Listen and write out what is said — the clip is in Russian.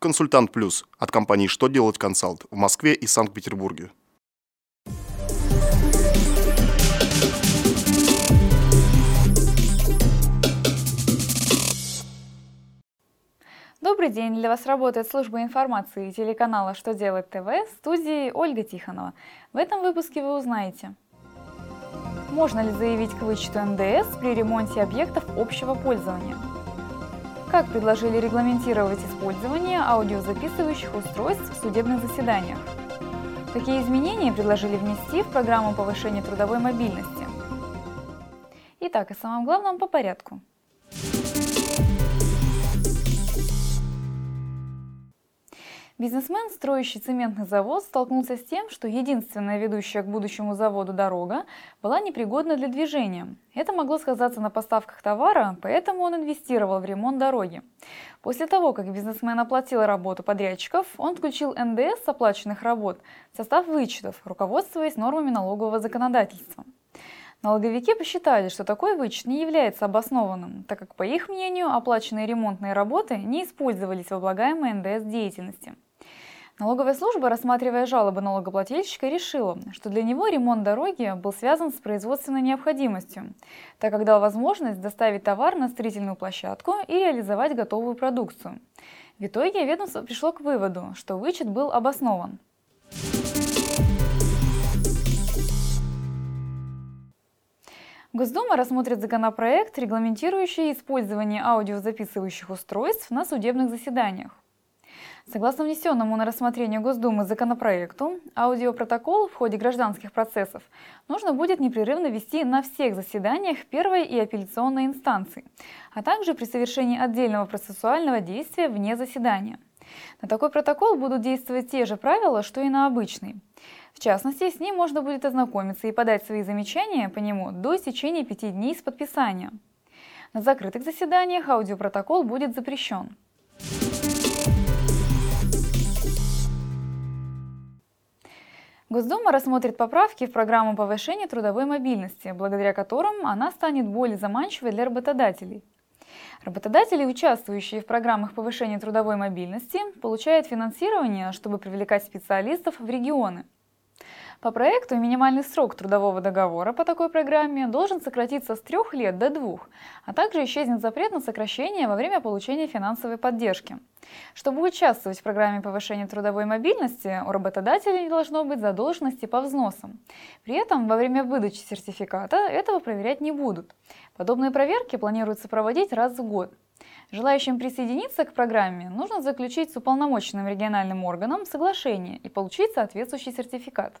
Консультант Плюс от компании «Что делать консалт» в Москве и Санкт-Петербурге. Добрый день! Для вас работает служба информации телеканала «Что делать ТВ» в студии Ольга Тихонова. В этом выпуске вы узнаете Можно ли заявить к вычету НДС при ремонте объектов общего пользования? Как предложили регламентировать использование аудиозаписывающих устройств в судебных заседаниях? Какие изменения предложили внести в программу повышения трудовой мобильности? Итак, о самом главном по порядку. Бизнесмен, строящий цементный завод, столкнулся с тем, что единственная ведущая к будущему заводу дорога была непригодна для движения. Это могло сказаться на поставках товара, поэтому он инвестировал в ремонт дороги. После того, как бизнесмен оплатил работу подрядчиков, он включил НДС с оплаченных работ в состав вычетов, руководствуясь нормами налогового законодательства. Налоговики посчитали, что такой вычет не является обоснованным, так как, по их мнению, оплаченные ремонтные работы не использовались в облагаемой НДС деятельности. Налоговая служба, рассматривая жалобы налогоплательщика, решила, что для него ремонт дороги был связан с производственной необходимостью, так как дал возможность доставить товар на строительную площадку и реализовать готовую продукцию. В итоге ведомство пришло к выводу, что вычет был обоснован. Госдума рассмотрит законопроект, регламентирующий использование аудиозаписывающих устройств на судебных заседаниях. Согласно внесенному на рассмотрение Госдумы законопроекту, аудиопротокол в ходе гражданских процессов нужно будет непрерывно вести на всех заседаниях первой и апелляционной инстанции, а также при совершении отдельного процессуального действия вне заседания. На такой протокол будут действовать те же правила, что и на обычный. В частности, с ним можно будет ознакомиться и подать свои замечания по нему до истечения пяти дней с подписания. На закрытых заседаниях аудиопротокол будет запрещен. Госдума рассмотрит поправки в программу повышения трудовой мобильности, благодаря которым она станет более заманчивой для работодателей. Работодатели, участвующие в программах повышения трудовой мобильности, получают финансирование, чтобы привлекать специалистов в регионы – по проекту минимальный срок трудового договора по такой программе должен сократиться с трех лет до двух, а также исчезнет запрет на сокращение во время получения финансовой поддержки. Чтобы участвовать в программе повышения трудовой мобильности, у работодателей не должно быть задолженности по взносам. При этом во время выдачи сертификата этого проверять не будут. Подобные проверки планируется проводить раз в год. Желающим присоединиться к программе нужно заключить с уполномоченным региональным органом соглашение и получить соответствующий сертификат.